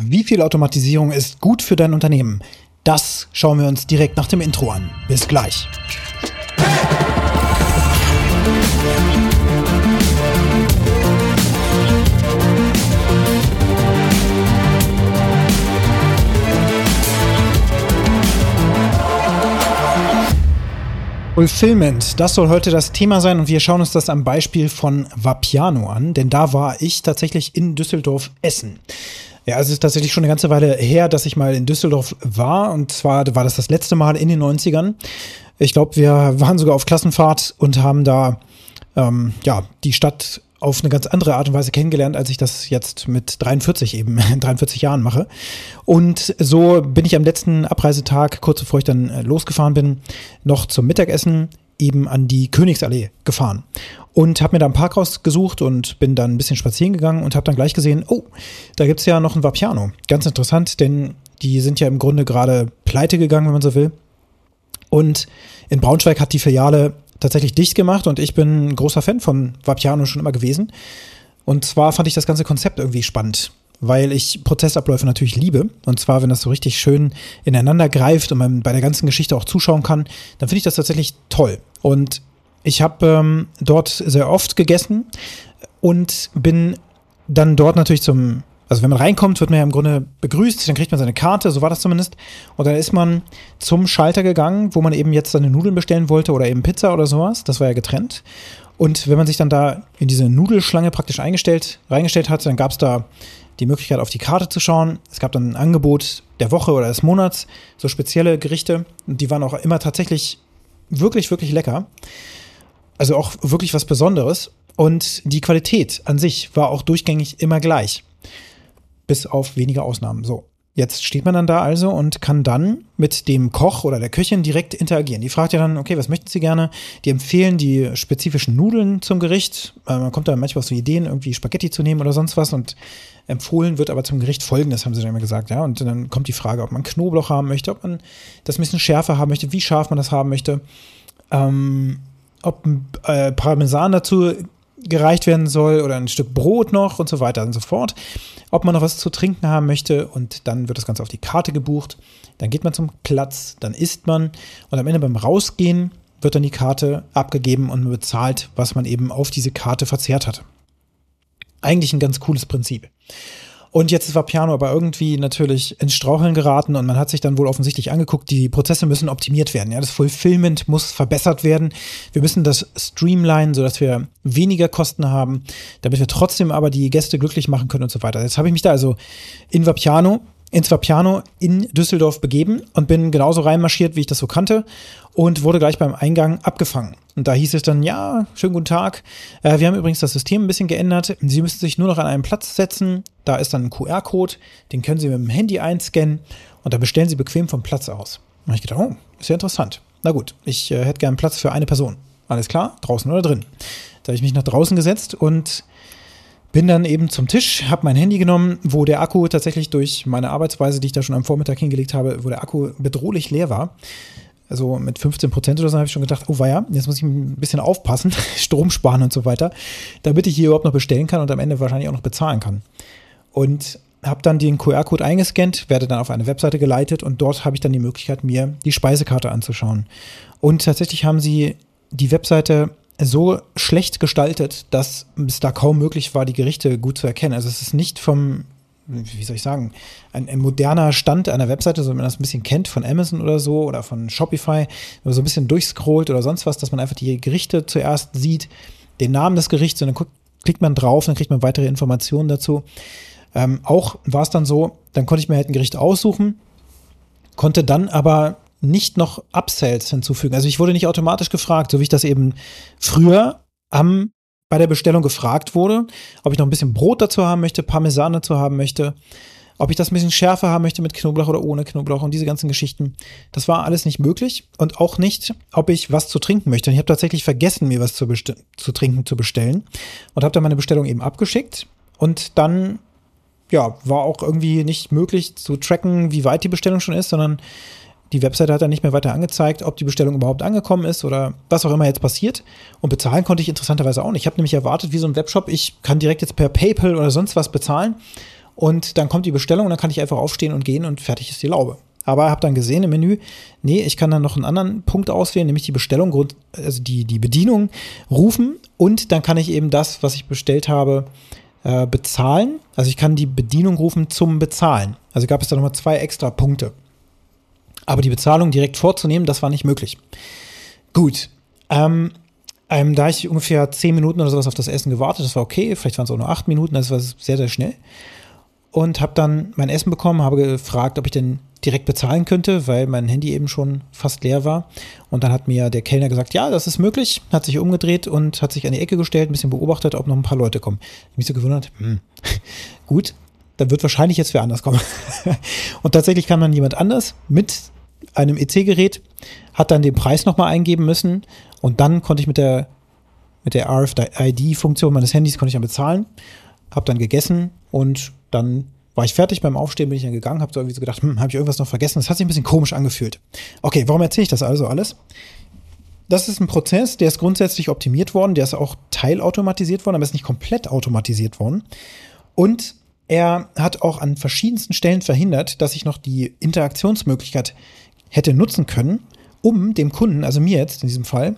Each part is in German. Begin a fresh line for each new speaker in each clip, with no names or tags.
Wie viel Automatisierung ist gut für dein Unternehmen? Das schauen wir uns direkt nach dem Intro an. Bis gleich. Fulfillment, das soll heute das Thema sein und wir schauen uns das am Beispiel von Vapiano an, denn da war ich tatsächlich in Düsseldorf Essen. Ja, es ist tatsächlich schon eine ganze Weile her, dass ich mal in Düsseldorf war und zwar war das das letzte Mal in den 90ern. Ich glaube, wir waren sogar auf Klassenfahrt und haben da ähm, ja die Stadt auf eine ganz andere Art und Weise kennengelernt, als ich das jetzt mit 43 eben, 43 Jahren mache. Und so bin ich am letzten Abreisetag, kurz bevor ich dann äh, losgefahren bin, noch zum Mittagessen eben an die Königsallee gefahren und habe mir da ein Park rausgesucht und bin dann ein bisschen spazieren gegangen und habe dann gleich gesehen, oh, da gibt's ja noch ein Vapiano. Ganz interessant, denn die sind ja im Grunde gerade pleite gegangen, wenn man so will. Und in Braunschweig hat die Filiale tatsächlich dicht gemacht und ich bin ein großer Fan von Vapiano schon immer gewesen. Und zwar fand ich das ganze Konzept irgendwie spannend, weil ich Prozessabläufe natürlich liebe. Und zwar, wenn das so richtig schön ineinander greift und man bei der ganzen Geschichte auch zuschauen kann, dann finde ich das tatsächlich toll. Und ich habe ähm, dort sehr oft gegessen und bin dann dort natürlich zum also wenn man reinkommt, wird man ja im Grunde begrüßt, dann kriegt man seine Karte, so war das zumindest. Und dann ist man zum Schalter gegangen, wo man eben jetzt seine Nudeln bestellen wollte oder eben Pizza oder sowas. Das war ja getrennt. Und wenn man sich dann da in diese Nudelschlange praktisch eingestellt, reingestellt hat, dann gab es da die Möglichkeit, auf die Karte zu schauen. Es gab dann ein Angebot der Woche oder des Monats, so spezielle Gerichte. Und die waren auch immer tatsächlich wirklich, wirklich lecker. Also auch wirklich was Besonderes. Und die Qualität an sich war auch durchgängig immer gleich bis auf wenige Ausnahmen. So. Jetzt steht man dann da also und kann dann mit dem Koch oder der Köchin direkt interagieren. Die fragt ja dann, okay, was möchten Sie gerne? Die empfehlen die spezifischen Nudeln zum Gericht. Äh, man kommt da manchmal so Ideen, irgendwie Spaghetti zu nehmen oder sonst was und empfohlen wird aber zum Gericht folgendes, haben sie dann immer gesagt, ja. Und dann kommt die Frage, ob man Knoblauch haben möchte, ob man das ein bisschen schärfer haben möchte, wie scharf man das haben möchte, ähm, ob äh, Parmesan dazu gereicht werden soll oder ein Stück Brot noch und so weiter und so fort. Ob man noch was zu trinken haben möchte und dann wird das Ganze auf die Karte gebucht. Dann geht man zum Platz, dann isst man und am Ende beim Rausgehen wird dann die Karte abgegeben und man bezahlt, was man eben auf diese Karte verzehrt hat. Eigentlich ein ganz cooles Prinzip. Und jetzt war Piano aber irgendwie natürlich ins Straucheln geraten und man hat sich dann wohl offensichtlich angeguckt, die Prozesse müssen optimiert werden. Ja, das Fulfillment muss verbessert werden. Wir müssen das streamline, sodass wir weniger Kosten haben, damit wir trotzdem aber die Gäste glücklich machen können und so weiter. Jetzt habe ich mich da also in Vapiano ins Vapiano in Düsseldorf begeben und bin genauso reinmarschiert, wie ich das so kannte und wurde gleich beim Eingang abgefangen. Und da hieß es dann, ja, schönen guten Tag. Äh, wir haben übrigens das System ein bisschen geändert. Sie müssen sich nur noch an einen Platz setzen. Da ist dann ein QR-Code, den können Sie mit dem Handy einscannen und da bestellen Sie bequem vom Platz aus. Und ich gedacht, oh, ist ja interessant. Na gut, ich äh, hätte gern Platz für eine Person. Alles klar, draußen oder drin. Da habe ich mich nach draußen gesetzt und bin dann eben zum Tisch, habe mein Handy genommen, wo der Akku tatsächlich durch meine Arbeitsweise, die ich da schon am Vormittag hingelegt habe, wo der Akku bedrohlich leer war. Also mit 15 Prozent oder so habe ich schon gedacht, oh weia, jetzt muss ich ein bisschen aufpassen, Strom sparen und so weiter, damit ich hier überhaupt noch bestellen kann und am Ende wahrscheinlich auch noch bezahlen kann. Und habe dann den QR-Code eingescannt, werde dann auf eine Webseite geleitet und dort habe ich dann die Möglichkeit, mir die Speisekarte anzuschauen. Und tatsächlich haben sie die Webseite so schlecht gestaltet, dass es da kaum möglich war, die Gerichte gut zu erkennen. Also es ist nicht vom, wie soll ich sagen, ein, ein moderner Stand einer Webseite, so wenn man das ein bisschen kennt von Amazon oder so oder von Shopify, wenn man so ein bisschen durchscrollt oder sonst was, dass man einfach die Gerichte zuerst sieht, den Namen des Gerichts und dann guckt, klickt man drauf, dann kriegt man weitere Informationen dazu. Ähm, auch war es dann so, dann konnte ich mir halt ein Gericht aussuchen, konnte dann aber nicht noch Upsells hinzufügen. Also ich wurde nicht automatisch gefragt, so wie ich das eben früher am bei der Bestellung gefragt wurde, ob ich noch ein bisschen Brot dazu haben möchte, Parmesan dazu haben möchte, ob ich das ein bisschen schärfer haben möchte mit Knoblauch oder ohne Knoblauch und diese ganzen Geschichten. Das war alles nicht möglich und auch nicht, ob ich was zu trinken möchte. Und ich habe tatsächlich vergessen, mir was zu, zu trinken zu bestellen und habe dann meine Bestellung eben abgeschickt und dann ja, war auch irgendwie nicht möglich zu tracken, wie weit die Bestellung schon ist, sondern die Webseite hat dann nicht mehr weiter angezeigt, ob die Bestellung überhaupt angekommen ist oder was auch immer jetzt passiert. Und bezahlen konnte ich interessanterweise auch nicht. Ich habe nämlich erwartet, wie so ein Webshop, ich kann direkt jetzt per PayPal oder sonst was bezahlen. und dann kommt die Bestellung und dann kann ich einfach aufstehen und gehen und fertig ist die Laube. Aber habe dann gesehen im Menü, nee, ich kann dann noch einen anderen Punkt auswählen, nämlich die Bestellung, also die, die Bedienung rufen und dann kann ich eben das, was ich bestellt habe, äh, bezahlen. Also ich kann die Bedienung rufen zum Bezahlen. Also gab es da nochmal zwei extra Punkte. Aber die Bezahlung direkt vorzunehmen, das war nicht möglich. Gut. Ähm, ähm, da ich ungefähr zehn Minuten oder sowas auf das Essen gewartet, das war okay, vielleicht waren es auch nur acht Minuten, das war sehr, sehr schnell. Und habe dann mein Essen bekommen, habe gefragt, ob ich denn direkt bezahlen könnte, weil mein Handy eben schon fast leer war. Und dann hat mir der Kellner gesagt, ja, das ist möglich, hat sich umgedreht und hat sich an die Ecke gestellt, ein bisschen beobachtet, ob noch ein paar Leute kommen. Ich mich so gewundert, hm, gut, dann wird wahrscheinlich jetzt wer anders kommen. und tatsächlich kam dann jemand anders mit einem EC-Gerät, hat dann den Preis nochmal eingeben müssen und dann konnte ich mit der, mit der RFID-Funktion meines Handys konnte ich dann bezahlen, habe dann gegessen und dann war ich fertig beim Aufstehen, bin ich dann gegangen, habe so irgendwie so gedacht, hm, habe ich irgendwas noch vergessen? Das hat sich ein bisschen komisch angefühlt. Okay, warum erzähle ich das also alles? Das ist ein Prozess, der ist grundsätzlich optimiert worden, der ist auch teilautomatisiert worden, aber ist nicht komplett automatisiert worden. Und er hat auch an verschiedensten Stellen verhindert, dass ich noch die Interaktionsmöglichkeit hätte nutzen können, um dem Kunden, also mir jetzt in diesem Fall,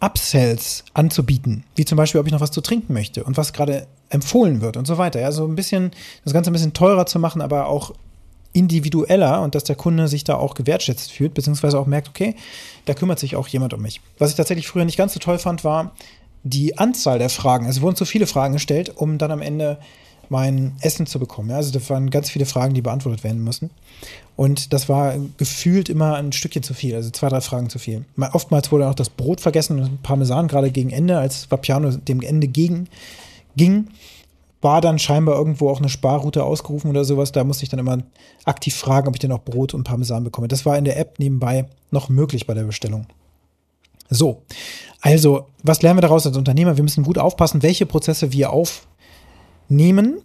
Upsells anzubieten, wie zum Beispiel, ob ich noch was zu trinken möchte und was gerade empfohlen wird und so weiter. Ja, so ein bisschen, das Ganze ein bisschen teurer zu machen, aber auch individueller und dass der Kunde sich da auch gewertschätzt fühlt, beziehungsweise auch merkt, okay, da kümmert sich auch jemand um mich. Was ich tatsächlich früher nicht ganz so toll fand, war die Anzahl der Fragen. Es wurden zu viele Fragen gestellt, um dann am Ende mein Essen zu bekommen. Also das waren ganz viele Fragen, die beantwortet werden müssen. Und das war gefühlt immer ein Stückchen zu viel, also zwei, drei Fragen zu viel. Oftmals wurde auch das Brot vergessen und Parmesan gerade gegen Ende, als Vapiano dem Ende gegen ging, war dann scheinbar irgendwo auch eine Sparroute ausgerufen oder sowas. Da musste ich dann immer aktiv fragen, ob ich denn auch Brot und Parmesan bekomme. Das war in der App nebenbei noch möglich bei der Bestellung. So, also, was lernen wir daraus als Unternehmer? Wir müssen gut aufpassen, welche Prozesse wir auf nehmen,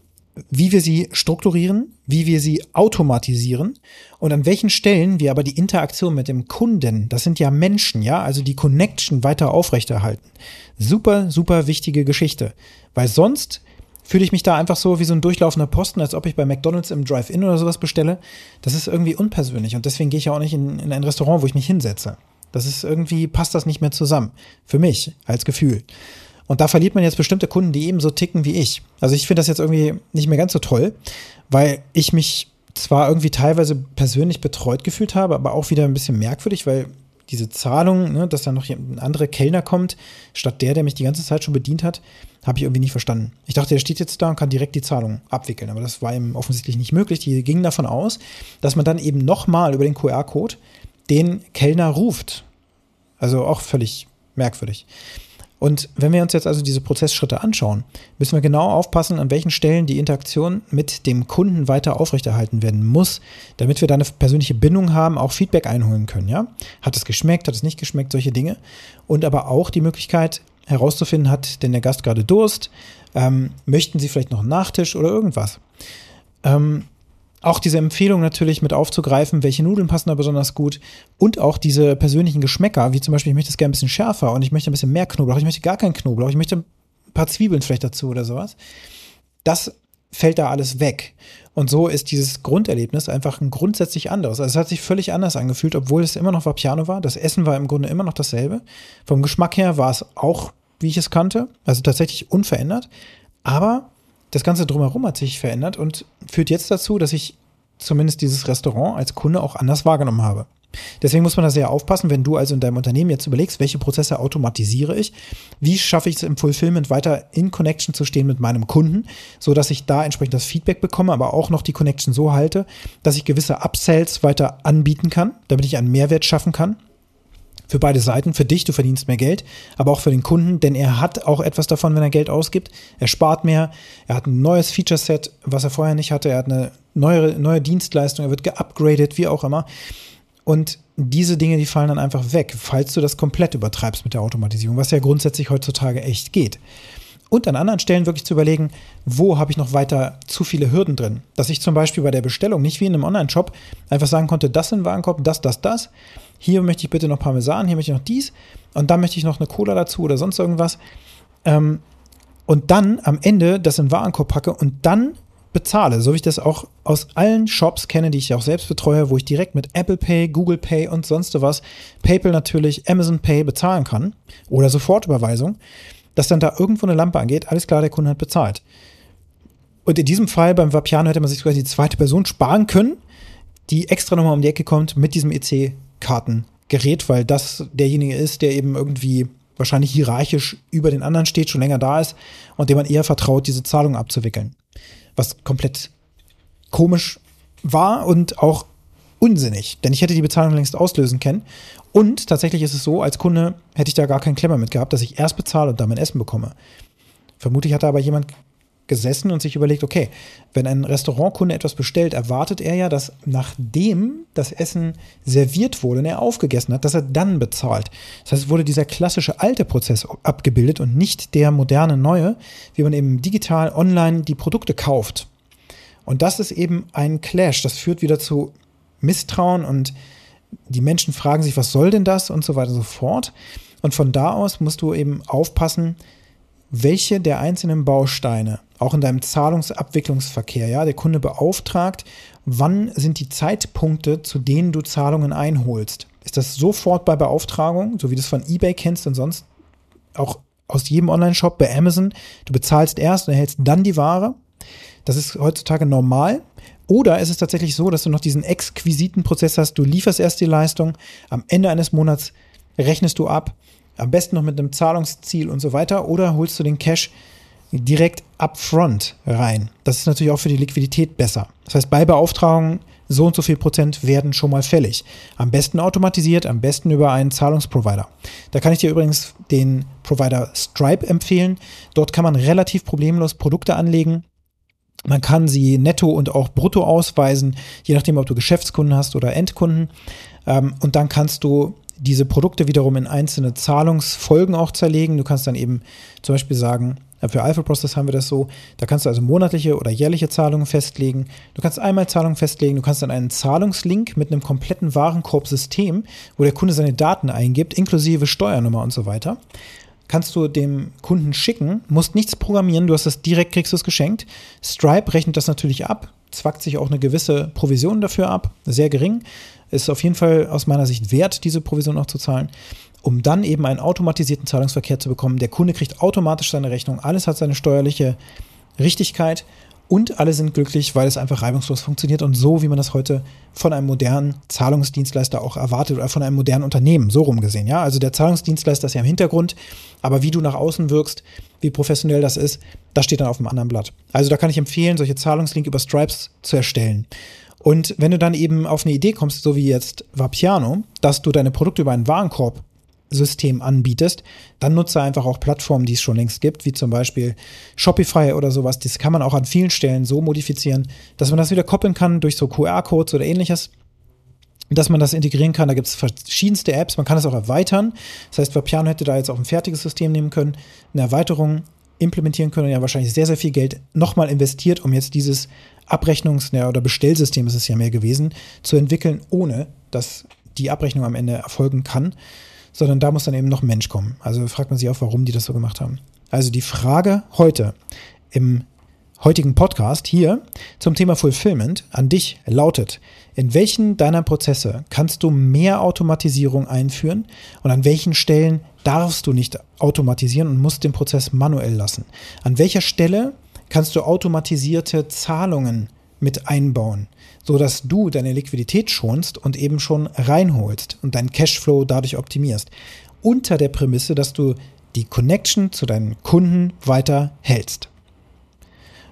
wie wir sie strukturieren, wie wir sie automatisieren und an welchen Stellen wir aber die Interaktion mit dem Kunden, das sind ja Menschen, ja, also die Connection weiter aufrechterhalten. Super, super wichtige Geschichte, weil sonst fühle ich mich da einfach so wie so ein durchlaufender Posten, als ob ich bei McDonald's im Drive-In oder sowas bestelle. Das ist irgendwie unpersönlich und deswegen gehe ich ja auch nicht in, in ein Restaurant, wo ich mich hinsetze. Das ist irgendwie, passt das nicht mehr zusammen. Für mich als Gefühl. Und da verliert man jetzt bestimmte Kunden, die eben so ticken wie ich. Also ich finde das jetzt irgendwie nicht mehr ganz so toll, weil ich mich zwar irgendwie teilweise persönlich betreut gefühlt habe, aber auch wieder ein bisschen merkwürdig, weil diese Zahlung, ne, dass da noch ein anderer Kellner kommt, statt der, der mich die ganze Zeit schon bedient hat, habe ich irgendwie nicht verstanden. Ich dachte, der steht jetzt da und kann direkt die Zahlung abwickeln, aber das war ihm offensichtlich nicht möglich. Die gingen davon aus, dass man dann eben nochmal über den QR-Code den Kellner ruft. Also auch völlig merkwürdig. Und wenn wir uns jetzt also diese Prozessschritte anschauen, müssen wir genau aufpassen, an welchen Stellen die Interaktion mit dem Kunden weiter aufrechterhalten werden muss, damit wir da eine persönliche Bindung haben, auch Feedback einholen können. Ja? Hat es geschmeckt, hat es nicht geschmeckt, solche Dinge. Und aber auch die Möglichkeit herauszufinden, hat denn der Gast gerade Durst? Ähm, möchten Sie vielleicht noch einen Nachtisch oder irgendwas? Ähm, auch diese Empfehlung natürlich mit aufzugreifen, welche Nudeln passen da besonders gut und auch diese persönlichen Geschmäcker, wie zum Beispiel, ich möchte es gerne ein bisschen schärfer und ich möchte ein bisschen mehr Knoblauch, ich möchte gar keinen Knoblauch, ich möchte ein paar Zwiebeln vielleicht dazu oder sowas. Das fällt da alles weg. Und so ist dieses Grunderlebnis einfach ein grundsätzlich anderes. Also es hat sich völlig anders angefühlt, obwohl es immer noch Vapiano war. Das Essen war im Grunde immer noch dasselbe. Vom Geschmack her war es auch, wie ich es kannte, also tatsächlich unverändert. Aber das Ganze drumherum hat sich verändert und führt jetzt dazu, dass ich zumindest dieses Restaurant als Kunde auch anders wahrgenommen habe. Deswegen muss man da sehr aufpassen, wenn du also in deinem Unternehmen jetzt überlegst, welche Prozesse automatisiere ich, wie schaffe ich es im Fulfillment weiter in Connection zu stehen mit meinem Kunden, so dass ich da entsprechend das Feedback bekomme, aber auch noch die Connection so halte, dass ich gewisse Upsells weiter anbieten kann, damit ich einen Mehrwert schaffen kann für beide Seiten. Für dich, du verdienst mehr Geld, aber auch für den Kunden, denn er hat auch etwas davon, wenn er Geld ausgibt. Er spart mehr, er hat ein neues Feature-Set, was er vorher nicht hatte, er hat eine neue, neue Dienstleistung, er wird geupgradet, wie auch immer. Und diese Dinge, die fallen dann einfach weg, falls du das komplett übertreibst mit der Automatisierung, was ja grundsätzlich heutzutage echt geht. Und an anderen Stellen wirklich zu überlegen, wo habe ich noch weiter zu viele Hürden drin. Dass ich zum Beispiel bei der Bestellung nicht wie in einem Online-Shop einfach sagen konnte, das in den Warenkorb, das, das, das hier möchte ich bitte noch Parmesan, hier möchte ich noch dies und dann möchte ich noch eine Cola dazu oder sonst irgendwas. Ähm, und dann am Ende das in Warenkorb packe und dann bezahle, so wie ich das auch aus allen Shops kenne, die ich auch selbst betreue, wo ich direkt mit Apple Pay, Google Pay und sonst was, PayPal natürlich, Amazon Pay bezahlen kann oder Sofortüberweisung, dass dann da irgendwo eine Lampe angeht, alles klar, der Kunde hat bezahlt. Und in diesem Fall beim Vapiano hätte man sich quasi die zweite Person sparen können, die extra nochmal um die Ecke kommt mit diesem EC-Kartengerät, weil das derjenige ist, der eben irgendwie wahrscheinlich hierarchisch über den anderen steht, schon länger da ist und dem man eher vertraut, diese Zahlung abzuwickeln. Was komplett komisch war und auch unsinnig, denn ich hätte die Bezahlung längst auslösen können. Und tatsächlich ist es so, als Kunde hätte ich da gar keinen Klemmer mit gehabt, dass ich erst bezahle und dann mein Essen bekomme. Vermutlich hat da aber jemand gesessen und sich überlegt, okay, wenn ein Restaurantkunde etwas bestellt, erwartet er ja, dass nachdem das Essen serviert wurde und er aufgegessen hat, dass er dann bezahlt. Das heißt, es wurde dieser klassische alte Prozess abgebildet und nicht der moderne neue, wie man eben digital online die Produkte kauft. Und das ist eben ein Clash. Das führt wieder zu Misstrauen und die Menschen fragen sich, was soll denn das und so weiter und so fort. Und von da aus musst du eben aufpassen, welche der einzelnen Bausteine, auch in deinem Zahlungsabwicklungsverkehr, ja, der Kunde beauftragt, wann sind die Zeitpunkte, zu denen du Zahlungen einholst? Ist das sofort bei Beauftragung, so wie du es von eBay kennst und sonst auch aus jedem Online-Shop bei Amazon? Du bezahlst erst und erhältst dann die Ware. Das ist heutzutage normal. Oder ist es tatsächlich so, dass du noch diesen exquisiten Prozess hast, du lieferst erst die Leistung, am Ende eines Monats rechnest du ab am besten noch mit einem Zahlungsziel und so weiter. Oder holst du den Cash direkt upfront rein. Das ist natürlich auch für die Liquidität besser. Das heißt, bei Beauftragungen so und so viel Prozent werden schon mal fällig. Am besten automatisiert, am besten über einen Zahlungsprovider. Da kann ich dir übrigens den Provider Stripe empfehlen. Dort kann man relativ problemlos Produkte anlegen. Man kann sie netto und auch brutto ausweisen, je nachdem, ob du Geschäftskunden hast oder Endkunden. Ähm, und dann kannst du diese Produkte wiederum in einzelne Zahlungsfolgen auch zerlegen. Du kannst dann eben zum Beispiel sagen, für Alpha Process haben wir das so, da kannst du also monatliche oder jährliche Zahlungen festlegen. Du kannst einmal Zahlungen festlegen, du kannst dann einen Zahlungslink mit einem kompletten Warenkorbsystem, wo der Kunde seine Daten eingibt, inklusive Steuernummer und so weiter. Kannst du dem Kunden schicken, musst nichts programmieren, du hast das direkt, kriegst du es geschenkt. Stripe rechnet das natürlich ab, zwackt sich auch eine gewisse Provision dafür ab, sehr gering. Ist auf jeden Fall aus meiner Sicht wert, diese Provision auch zu zahlen, um dann eben einen automatisierten Zahlungsverkehr zu bekommen. Der Kunde kriegt automatisch seine Rechnung, alles hat seine steuerliche Richtigkeit und alle sind glücklich, weil es einfach reibungslos funktioniert und so, wie man das heute von einem modernen Zahlungsdienstleister auch erwartet oder von einem modernen Unternehmen, so rum gesehen. Ja, also der Zahlungsdienstleister ist ja im Hintergrund, aber wie du nach außen wirkst, wie professionell das ist, das steht dann auf einem anderen Blatt. Also da kann ich empfehlen, solche Zahlungslink über Stripes zu erstellen. Und wenn du dann eben auf eine Idee kommst, so wie jetzt Vapiano, dass du deine Produkte über ein Warenkorb-System anbietest, dann nutze einfach auch Plattformen, die es schon längst gibt, wie zum Beispiel Shopify oder sowas. Das kann man auch an vielen Stellen so modifizieren, dass man das wieder koppeln kann durch so QR-Codes oder ähnliches dass man das integrieren kann. Da gibt es verschiedenste Apps. Man kann es auch erweitern. Das heißt, Vapiano hätte da jetzt auch ein fertiges System nehmen können, eine Erweiterung implementieren können und ja wahrscheinlich sehr, sehr viel Geld nochmal investiert, um jetzt dieses Abrechnungs- oder Bestellsystem ist es ja mehr gewesen, zu entwickeln, ohne dass die Abrechnung am Ende erfolgen kann, sondern da muss dann eben noch Mensch kommen. Also fragt man sich auch, warum die das so gemacht haben. Also die Frage heute im heutigen Podcast hier zum Thema Fulfillment an dich lautet, in welchen deiner Prozesse kannst du mehr Automatisierung einführen und an welchen Stellen darfst du nicht automatisieren und musst den Prozess manuell lassen? An welcher Stelle kannst du automatisierte Zahlungen mit einbauen, so dass du deine Liquidität schonst und eben schon reinholst und deinen Cashflow dadurch optimierst. Unter der Prämisse, dass du die Connection zu deinen Kunden weiter hältst.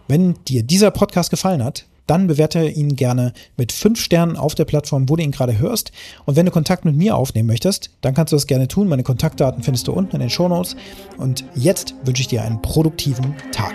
Wenn dir dieser Podcast gefallen hat, dann bewerte ihn gerne mit fünf Sternen auf der Plattform, wo du ihn gerade hörst. Und wenn du Kontakt mit mir aufnehmen möchtest, dann kannst du das gerne tun. Meine Kontaktdaten findest du unten in den Show Notes. Und jetzt wünsche ich dir einen produktiven Tag.